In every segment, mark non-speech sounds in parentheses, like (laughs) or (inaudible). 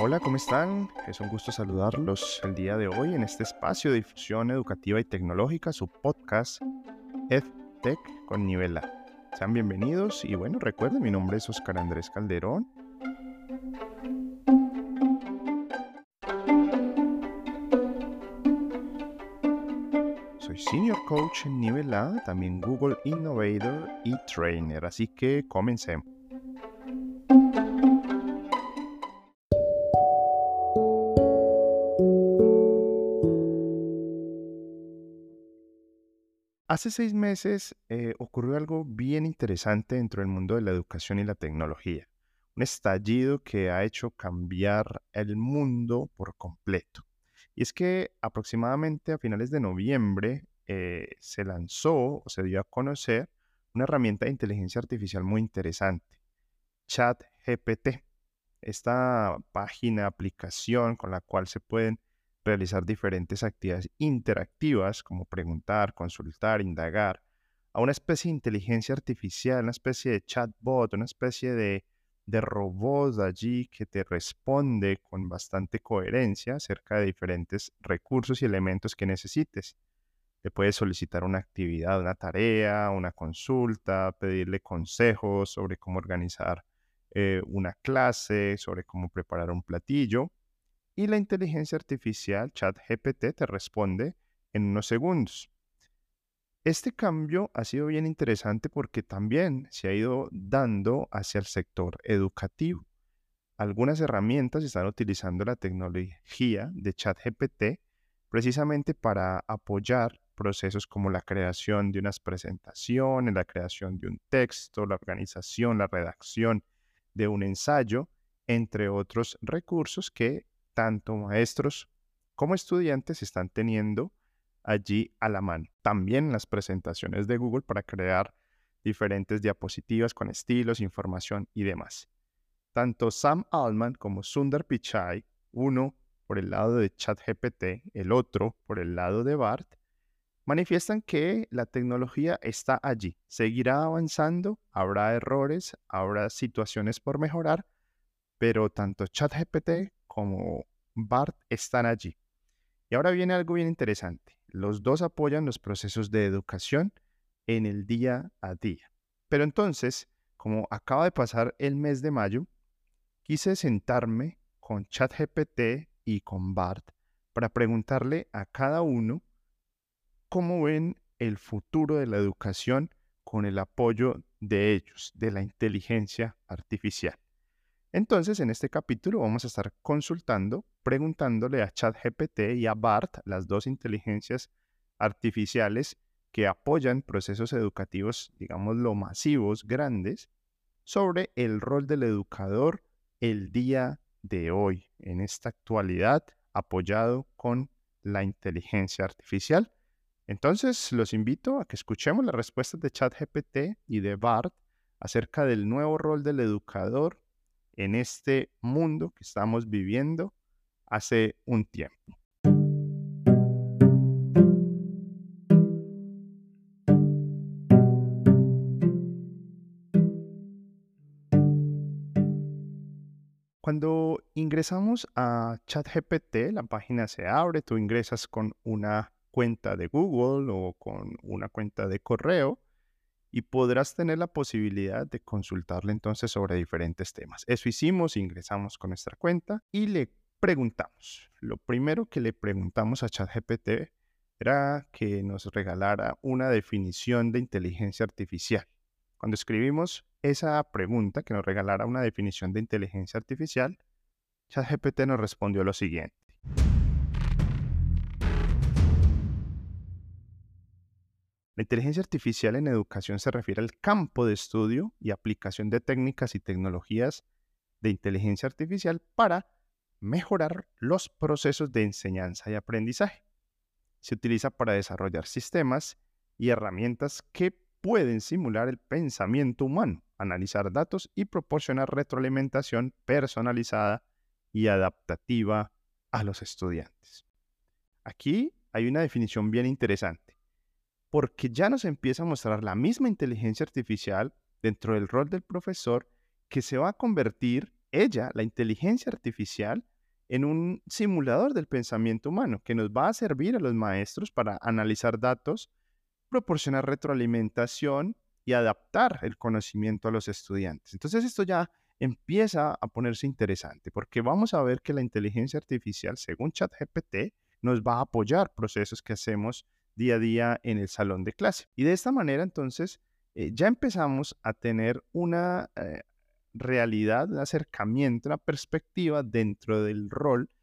Hola, ¿cómo están? Es un gusto saludarlos el día de hoy en este espacio de difusión educativa y tecnológica, su podcast EdTech con nivel A. Sean bienvenidos y bueno, recuerden, mi nombre es Oscar Andrés Calderón. Soy Senior Coach en nivel A, también Google Innovator y Trainer, así que comencemos. Hace seis meses eh, ocurrió algo bien interesante dentro del mundo de la educación y la tecnología. Un estallido que ha hecho cambiar el mundo por completo. Y es que aproximadamente a finales de noviembre eh, se lanzó o se dio a conocer una herramienta de inteligencia artificial muy interesante, ChatGPT. Esta página, aplicación con la cual se pueden realizar diferentes actividades interactivas como preguntar, consultar, indagar, a una especie de inteligencia artificial, una especie de chatbot, una especie de, de robot allí que te responde con bastante coherencia acerca de diferentes recursos y elementos que necesites. Le puedes solicitar una actividad, una tarea, una consulta, pedirle consejos sobre cómo organizar eh, una clase, sobre cómo preparar un platillo y la inteligencia artificial ChatGPT te responde en unos segundos. Este cambio ha sido bien interesante porque también se ha ido dando hacia el sector educativo. Algunas herramientas están utilizando la tecnología de ChatGPT precisamente para apoyar procesos como la creación de unas presentaciones, la creación de un texto, la organización, la redacción de un ensayo, entre otros recursos que tanto maestros como estudiantes están teniendo allí a la mano. También las presentaciones de Google para crear diferentes diapositivas con estilos, información y demás. Tanto Sam Altman como Sundar Pichai, uno por el lado de ChatGPT, el otro por el lado de BART, manifiestan que la tecnología está allí, seguirá avanzando, habrá errores, habrá situaciones por mejorar, pero tanto ChatGPT como BART están allí. Y ahora viene algo bien interesante. Los dos apoyan los procesos de educación en el día a día. Pero entonces, como acaba de pasar el mes de mayo, quise sentarme con ChatGPT y con BART para preguntarle a cada uno cómo ven el futuro de la educación con el apoyo de ellos, de la inteligencia artificial. Entonces, en este capítulo vamos a estar consultando, preguntándole a ChatGPT y a BART, las dos inteligencias artificiales que apoyan procesos educativos, digámoslo, masivos, grandes, sobre el rol del educador el día de hoy, en esta actualidad, apoyado con la inteligencia artificial. Entonces, los invito a que escuchemos las respuestas de ChatGPT y de BART acerca del nuevo rol del educador en este mundo que estamos viviendo hace un tiempo. Cuando ingresamos a ChatGPT, la página se abre, tú ingresas con una cuenta de Google o con una cuenta de correo y podrás tener la posibilidad de consultarle entonces sobre diferentes temas. Eso hicimos, ingresamos con nuestra cuenta y le preguntamos. Lo primero que le preguntamos a ChatGPT era que nos regalara una definición de inteligencia artificial. Cuando escribimos esa pregunta, que nos regalara una definición de inteligencia artificial, ChatGPT nos respondió lo siguiente. La inteligencia artificial en educación se refiere al campo de estudio y aplicación de técnicas y tecnologías de inteligencia artificial para mejorar los procesos de enseñanza y aprendizaje. Se utiliza para desarrollar sistemas y herramientas que pueden simular el pensamiento humano, analizar datos y proporcionar retroalimentación personalizada y adaptativa a los estudiantes. Aquí hay una definición bien interesante porque ya nos empieza a mostrar la misma inteligencia artificial dentro del rol del profesor que se va a convertir ella, la inteligencia artificial, en un simulador del pensamiento humano que nos va a servir a los maestros para analizar datos, proporcionar retroalimentación y adaptar el conocimiento a los estudiantes. Entonces esto ya empieza a ponerse interesante porque vamos a ver que la inteligencia artificial, según ChatGPT, nos va a apoyar procesos que hacemos día a día en el salón de clase. Y de esta manera, entonces, eh, ya empezamos a tener una eh, realidad, un acercamiento, una perspectiva dentro del rol que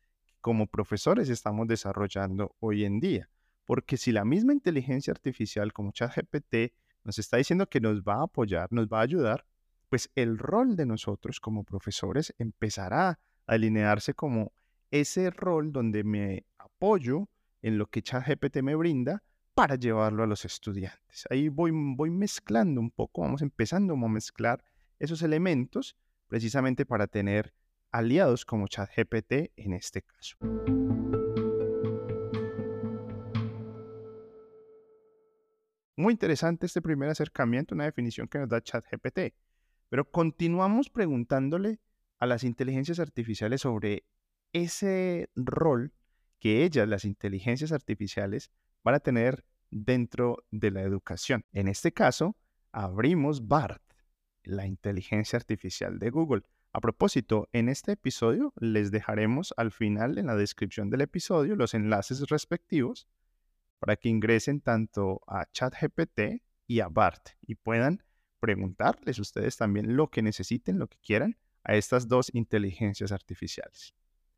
como profesores estamos desarrollando hoy en día. Porque si la misma inteligencia artificial como ChatGPT nos está diciendo que nos va a apoyar, nos va a ayudar, pues el rol de nosotros como profesores empezará a alinearse como ese rol donde me apoyo en lo que ChatGPT me brinda para llevarlo a los estudiantes. Ahí voy, voy mezclando un poco, vamos empezando a mezclar esos elementos precisamente para tener aliados como ChatGPT en este caso. Muy interesante este primer acercamiento, una definición que nos da ChatGPT. Pero continuamos preguntándole a las inteligencias artificiales sobre ese rol que ellas, las inteligencias artificiales, van a tener dentro de la educación. En este caso, abrimos BART, la inteligencia artificial de Google. A propósito, en este episodio les dejaremos al final en la descripción del episodio los enlaces respectivos para que ingresen tanto a ChatGPT y a BART y puedan preguntarles ustedes también lo que necesiten, lo que quieran a estas dos inteligencias artificiales.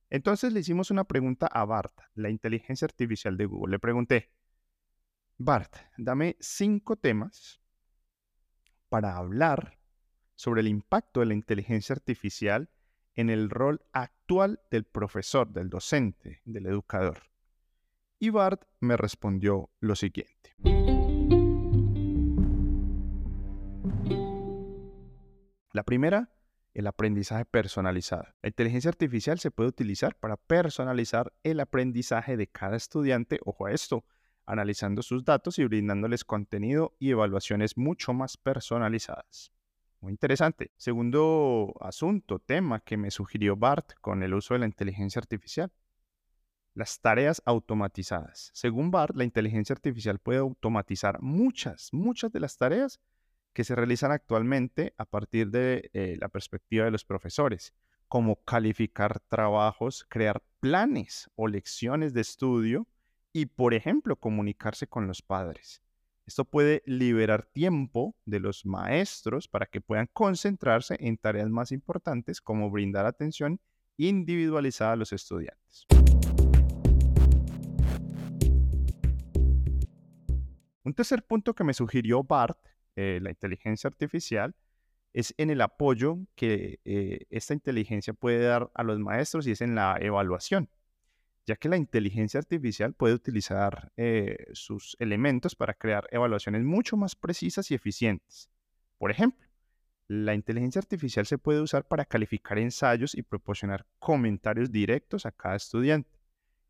Entonces le hicimos una pregunta a BART, la inteligencia artificial de Google. Le pregunté, BART, dame cinco temas para hablar sobre el impacto de la inteligencia artificial en el rol actual del profesor, del docente, del educador. Y Bart me respondió lo siguiente. La primera, el aprendizaje personalizado. La inteligencia artificial se puede utilizar para personalizar el aprendizaje de cada estudiante, ojo a esto, analizando sus datos y brindándoles contenido y evaluaciones mucho más personalizadas. Muy interesante. Segundo asunto, tema que me sugirió Bart con el uso de la inteligencia artificial. Las tareas automatizadas. Según Bart, la inteligencia artificial puede automatizar muchas, muchas de las tareas que se realizan actualmente a partir de eh, la perspectiva de los profesores, como calificar trabajos, crear planes o lecciones de estudio y, por ejemplo, comunicarse con los padres. Esto puede liberar tiempo de los maestros para que puedan concentrarse en tareas más importantes como brindar atención individualizada a los estudiantes. Un tercer punto que me sugirió Bart, eh, la inteligencia artificial, es en el apoyo que eh, esta inteligencia puede dar a los maestros y es en la evaluación ya que la inteligencia artificial puede utilizar eh, sus elementos para crear evaluaciones mucho más precisas y eficientes. Por ejemplo, la inteligencia artificial se puede usar para calificar ensayos y proporcionar comentarios directos a cada estudiante.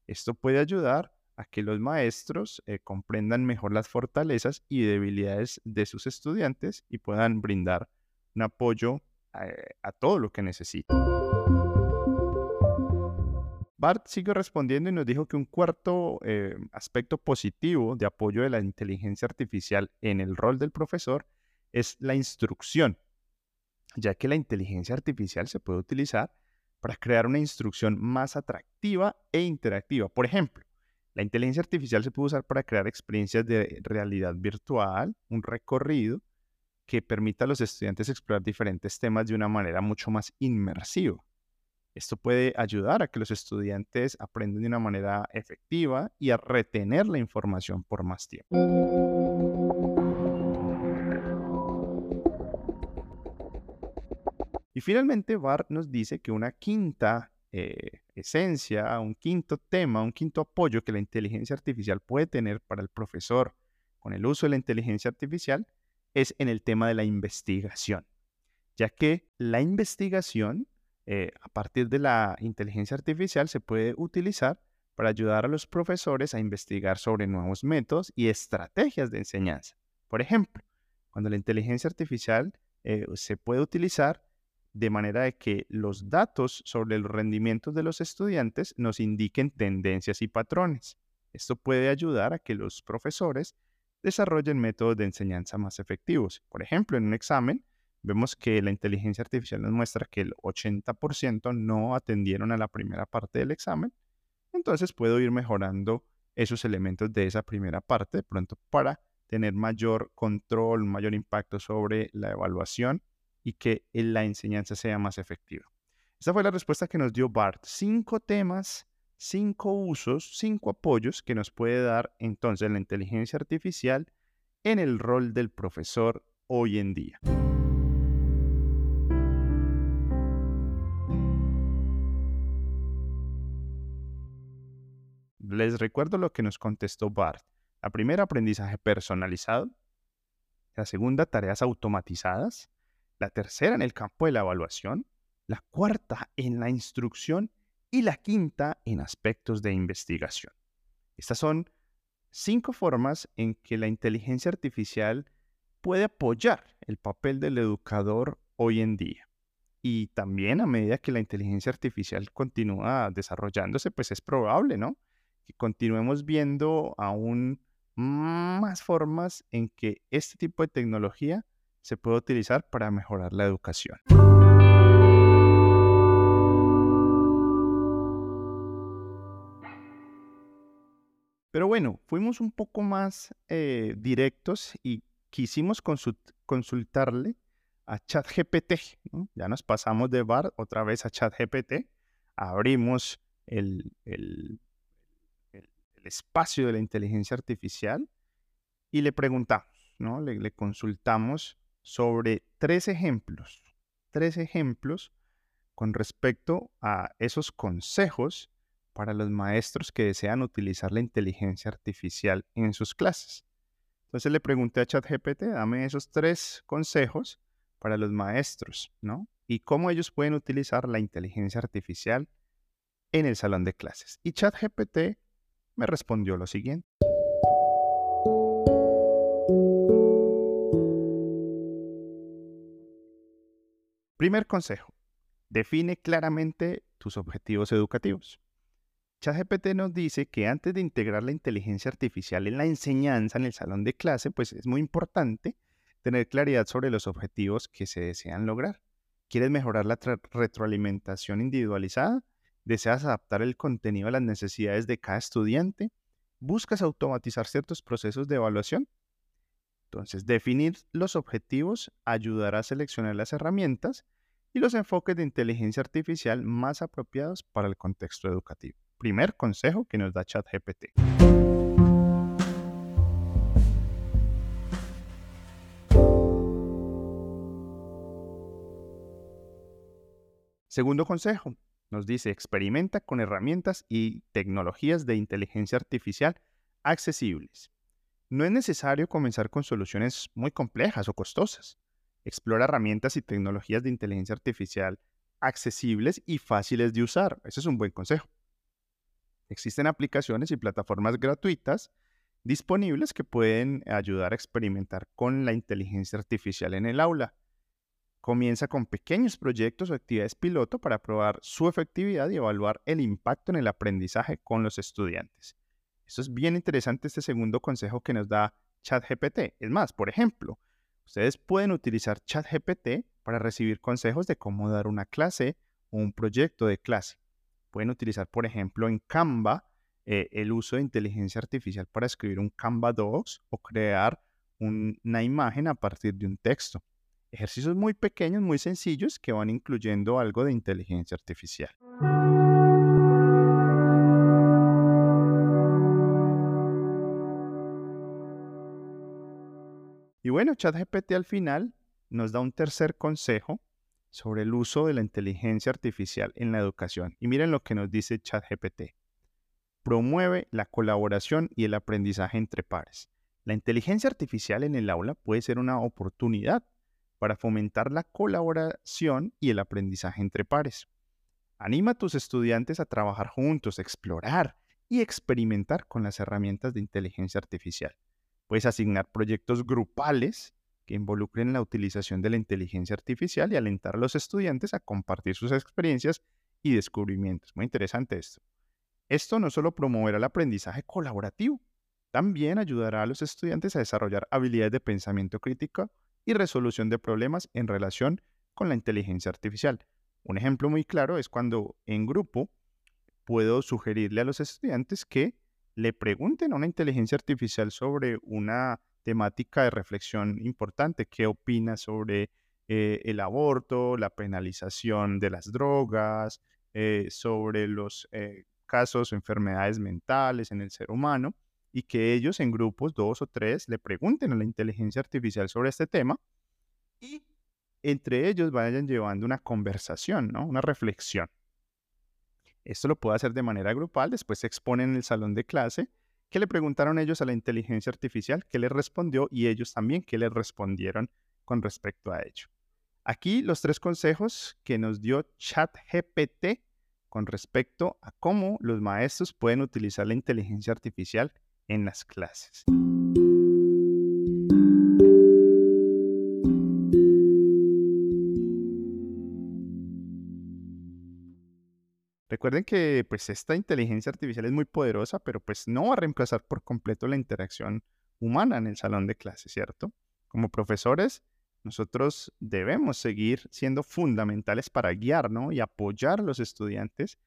Esto puede ayudar a que los maestros eh, comprendan mejor las fortalezas y debilidades de sus estudiantes y puedan brindar un apoyo eh, a todo lo que necesitan. Bart sigue respondiendo y nos dijo que un cuarto eh, aspecto positivo de apoyo de la inteligencia artificial en el rol del profesor es la instrucción, ya que la inteligencia artificial se puede utilizar para crear una instrucción más atractiva e interactiva. Por ejemplo, la inteligencia artificial se puede usar para crear experiencias de realidad virtual, un recorrido que permita a los estudiantes explorar diferentes temas de una manera mucho más inmersiva. Esto puede ayudar a que los estudiantes aprendan de una manera efectiva y a retener la información por más tiempo. Y finalmente, Bart nos dice que una quinta eh, esencia, un quinto tema, un quinto apoyo que la inteligencia artificial puede tener para el profesor con el uso de la inteligencia artificial es en el tema de la investigación, ya que la investigación eh, a partir de la inteligencia artificial se puede utilizar para ayudar a los profesores a investigar sobre nuevos métodos y estrategias de enseñanza. Por ejemplo, cuando la inteligencia artificial eh, se puede utilizar, de manera de que los datos sobre los rendimientos de los estudiantes nos indiquen tendencias y patrones. Esto puede ayudar a que los profesores desarrollen métodos de enseñanza más efectivos. Por ejemplo, en un examen vemos que la inteligencia artificial nos muestra que el 80% no atendieron a la primera parte del examen. Entonces puedo ir mejorando esos elementos de esa primera parte de pronto para tener mayor control, mayor impacto sobre la evaluación y que la enseñanza sea más efectiva. Esta fue la respuesta que nos dio Bart. Cinco temas, cinco usos, cinco apoyos que nos puede dar entonces la inteligencia artificial en el rol del profesor hoy en día. Les recuerdo lo que nos contestó Bart. La primera, aprendizaje personalizado. La segunda, tareas automatizadas. La tercera, en el campo de la evaluación. La cuarta, en la instrucción. Y la quinta, en aspectos de investigación. Estas son cinco formas en que la inteligencia artificial puede apoyar el papel del educador hoy en día. Y también a medida que la inteligencia artificial continúa desarrollándose, pues es probable, ¿no? Que continuemos viendo aún más formas en que este tipo de tecnología se puede utilizar para mejorar la educación. Pero bueno, fuimos un poco más eh, directos y quisimos consultarle a ChatGPT. Ya nos pasamos de bar otra vez a ChatGPT. Abrimos el, espacio de la inteligencia artificial y le preguntamos, ¿no? Le, consultamos sobre tres ejemplos, tres ejemplos con respecto a esos consejos para los maestros que desean utilizar la inteligencia artificial en sus clases. Entonces le pregunté a ChatGPT, dame esos tres consejos para los maestros, ¿no? Y cómo ellos pueden utilizar la inteligencia artificial en el salón de clases. Y ChatGPT me respondió lo siguiente. Primer consejo, define claramente tus objetivos educativos. ChatGPT nos dice que antes de integrar la inteligencia artificial en la enseñanza en el salón de clase, pues es muy importante tener claridad sobre los objetivos que se desean lograr. ¿Quieres mejorar la retroalimentación individualizada? ¿Deseas adaptar el contenido a las necesidades de cada estudiante? ¿Buscas automatizar ciertos procesos de evaluación? Entonces, definir los objetivos ayudará a seleccionar las herramientas y los enfoques de inteligencia artificial más apropiados para el contexto educativo. Primer consejo que nos da ChatGPT. Segundo consejo, nos dice, experimenta con herramientas y tecnologías de inteligencia artificial accesibles. No es necesario comenzar con soluciones muy complejas o costosas. Explora herramientas y tecnologías de inteligencia artificial accesibles y fáciles de usar. Ese es un buen consejo. Existen aplicaciones y plataformas gratuitas disponibles que pueden ayudar a experimentar con la inteligencia artificial en el aula. Comienza con pequeños proyectos o actividades piloto para probar su efectividad y evaluar el impacto en el aprendizaje con los estudiantes. Eso es bien interesante este segundo consejo que nos da ChatGPT. Es más, por ejemplo, ustedes pueden utilizar ChatGPT para recibir consejos de cómo dar una clase o un proyecto de clase. Pueden utilizar, por ejemplo, en Canva eh, el uso de inteligencia artificial para escribir un Canva Docs o crear una imagen a partir de un texto. Ejercicios muy pequeños, muy sencillos que van incluyendo algo de inteligencia artificial. Y bueno, ChatGPT al final nos da un tercer consejo sobre el uso de la inteligencia artificial en la educación. Y miren lo que nos dice ChatGPT. Promueve la colaboración y el aprendizaje entre pares. La inteligencia artificial en el aula puede ser una oportunidad para fomentar la colaboración y el aprendizaje entre pares. Anima a tus estudiantes a trabajar juntos, explorar y experimentar con las herramientas de inteligencia artificial. Puedes asignar proyectos grupales que involucren la utilización de la inteligencia artificial y alentar a los estudiantes a compartir sus experiencias y descubrimientos. Muy interesante esto. Esto no solo promoverá el aprendizaje colaborativo, también ayudará a los estudiantes a desarrollar habilidades de pensamiento crítico y resolución de problemas en relación con la inteligencia artificial. Un ejemplo muy claro es cuando en grupo puedo sugerirle a los estudiantes que le pregunten a una inteligencia artificial sobre una temática de reflexión importante. ¿Qué opina sobre eh, el aborto, la penalización de las drogas, eh, sobre los eh, casos o enfermedades mentales en el ser humano? Y que ellos en grupos, dos o tres, le pregunten a la inteligencia artificial sobre este tema y entre ellos vayan llevando una conversación, ¿no? una reflexión. Esto lo puedo hacer de manera grupal, después se expone en el salón de clase, que le preguntaron ellos a la inteligencia artificial, qué les respondió y ellos también qué les respondieron con respecto a ello. Aquí los tres consejos que nos dio ChatGPT con respecto a cómo los maestros pueden utilizar la inteligencia artificial en las clases. Recuerden que pues esta inteligencia artificial es muy poderosa, pero pues no va a reemplazar por completo la interacción humana en el salón de clase, ¿cierto? Como profesores, nosotros debemos seguir siendo fundamentales para guiar y apoyar a los estudiantes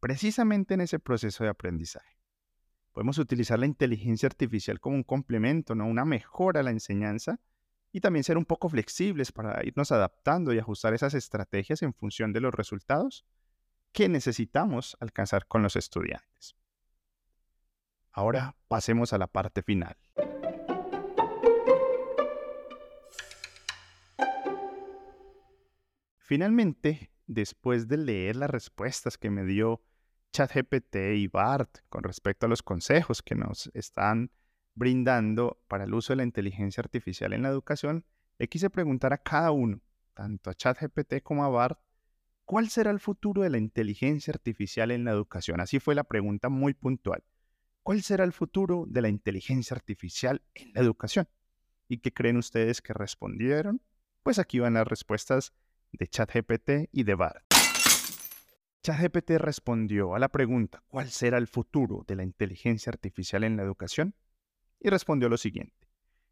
precisamente en ese proceso de aprendizaje. Podemos utilizar la inteligencia artificial como un complemento, ¿no? una mejora a la enseñanza y también ser un poco flexibles para irnos adaptando y ajustar esas estrategias en función de los resultados que necesitamos alcanzar con los estudiantes. Ahora pasemos a la parte final. Finalmente, después de leer las respuestas que me dio ChatGPT y BART con respecto a los consejos que nos están brindando para el uso de la inteligencia artificial en la educación, le quise preguntar a cada uno, tanto a ChatGPT como a BART, ¿Cuál será el futuro de la inteligencia artificial en la educación? Así fue la pregunta muy puntual. ¿Cuál será el futuro de la inteligencia artificial en la educación? ¿Y qué creen ustedes que respondieron? Pues aquí van las respuestas de ChatGPT y de BART. ChatGPT respondió a la pregunta ¿cuál será el futuro de la inteligencia artificial en la educación? Y respondió lo siguiente.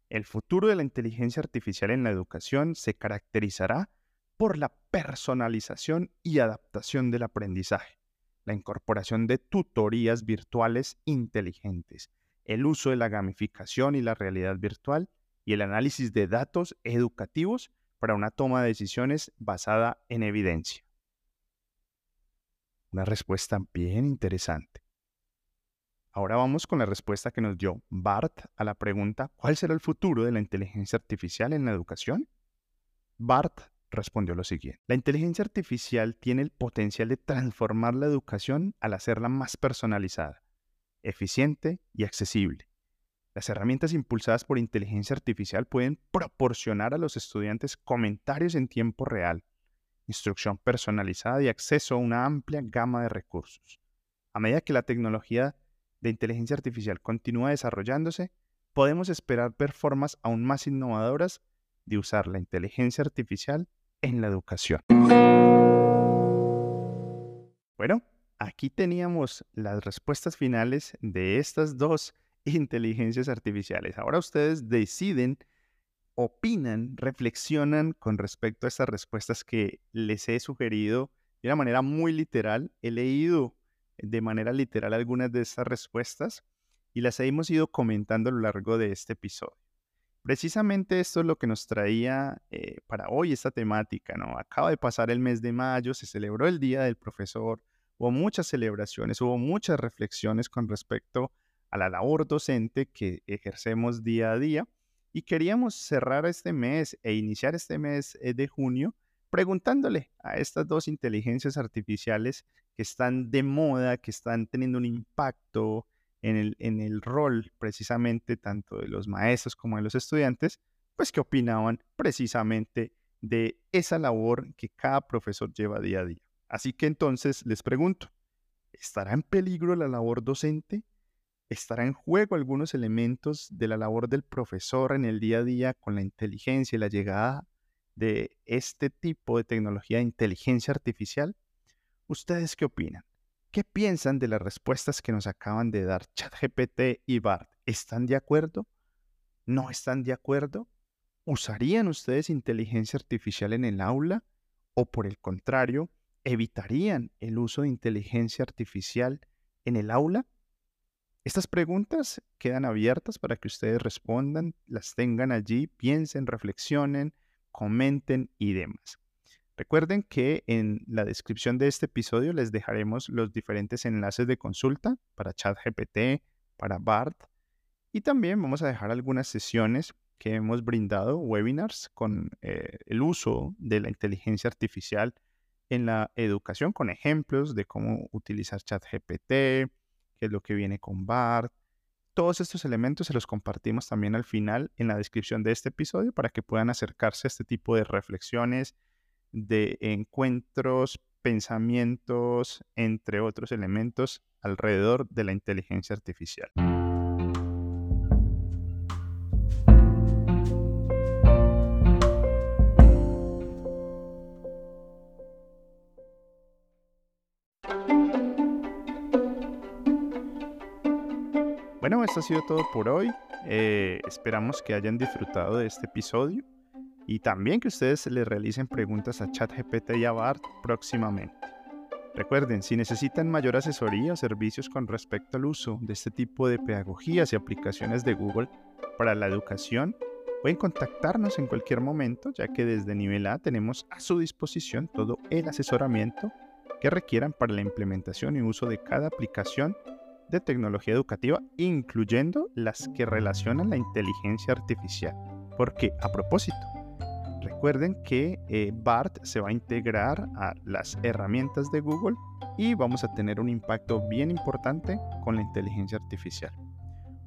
El futuro de la inteligencia artificial en la educación se caracterizará por la personalización y adaptación del aprendizaje, la incorporación de tutorías virtuales inteligentes, el uso de la gamificación y la realidad virtual y el análisis de datos educativos para una toma de decisiones basada en evidencia. Una respuesta bien interesante. Ahora vamos con la respuesta que nos dio Bart a la pregunta ¿cuál será el futuro de la inteligencia artificial en la educación? Bart respondió lo siguiente. La inteligencia artificial tiene el potencial de transformar la educación al hacerla más personalizada, eficiente y accesible. Las herramientas impulsadas por inteligencia artificial pueden proporcionar a los estudiantes comentarios en tiempo real, instrucción personalizada y acceso a una amplia gama de recursos. A medida que la tecnología de inteligencia artificial continúa desarrollándose, podemos esperar performances aún más innovadoras de usar la inteligencia artificial en la educación. Bueno, aquí teníamos las respuestas finales de estas dos (laughs) inteligencias artificiales. Ahora ustedes deciden, opinan, reflexionan con respecto a estas respuestas que les he sugerido de una manera muy literal. He leído de manera literal algunas de estas respuestas y las hemos ido comentando a lo largo de este episodio. Precisamente esto es lo que nos traía eh, para hoy esta temática. Acaba de pasar el mes de mayo, se celebró el Día del Profesor, hubo muchas celebraciones, hubo muchas reflexiones con respecto a la labor docente que ejercemos día a día y queríamos cerrar este mes e iniciar este mes eh, de junio preguntándole a estas dos inteligencias artificiales que están de moda, que están teniendo un impacto en el, en el rol precisamente tanto de los maestros como de los estudiantes, pues que opinaban precisamente de esa labor que cada profesor lleva día a día. Así que entonces les pregunto, ¿estará en peligro la labor docente? ¿Estará en juego algunos elementos de la labor del profesor en el día a día con la inteligencia y la llegada de este tipo de tecnología de inteligencia artificial? ¿Ustedes qué opinan? ¿Qué piensan de las respuestas que nos acaban de dar ChatGPT y BART? ¿Están de acuerdo? ¿No están de acuerdo? ¿Usarían ustedes inteligencia artificial en el aula? ¿O por el contrario, evitarían el uso de inteligencia artificial en el aula? Estas preguntas quedan abiertas para que ustedes respondan, las tengan allí, piensen, reflexionen, comenten y demás. Recuerden que en la descripción de este episodio les dejaremos los diferentes enlaces de consulta para ChatGPT, para BART y también vamos a dejar algunas sesiones que hemos brindado, webinars con eh, el uso de la inteligencia artificial en la educación, con ejemplos de cómo utilizar ChatGPT, qué es lo que viene con BART. Todos estos elementos se los compartimos también al final en la descripción de este episodio para que puedan acercarse a este tipo de reflexiones de encuentros, pensamientos, entre otros elementos alrededor de la inteligencia artificial. Bueno, esto ha sido todo por hoy. Eh, esperamos que hayan disfrutado de este episodio y también que ustedes le realicen preguntas a ChatGPT y a BART próximamente. Recuerden, si necesitan mayor asesoría o servicios con respecto al uso de este tipo de pedagogías y aplicaciones de Google para la educación, pueden contactarnos en cualquier momento, ya que desde nivel A tenemos a su disposición todo el asesoramiento que requieran para la implementación y uso de cada aplicación de tecnología educativa, incluyendo las que relacionan la inteligencia artificial. Porque, a propósito, Recuerden que eh, BART se va a integrar a las herramientas de Google y vamos a tener un impacto bien importante con la inteligencia artificial.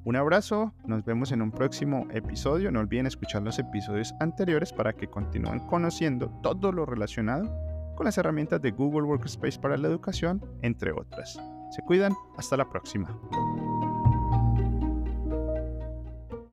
Un abrazo, nos vemos en un próximo episodio. No olviden escuchar los episodios anteriores para que continúen conociendo todo lo relacionado con las herramientas de Google Workspace para la educación, entre otras. Se cuidan, hasta la próxima.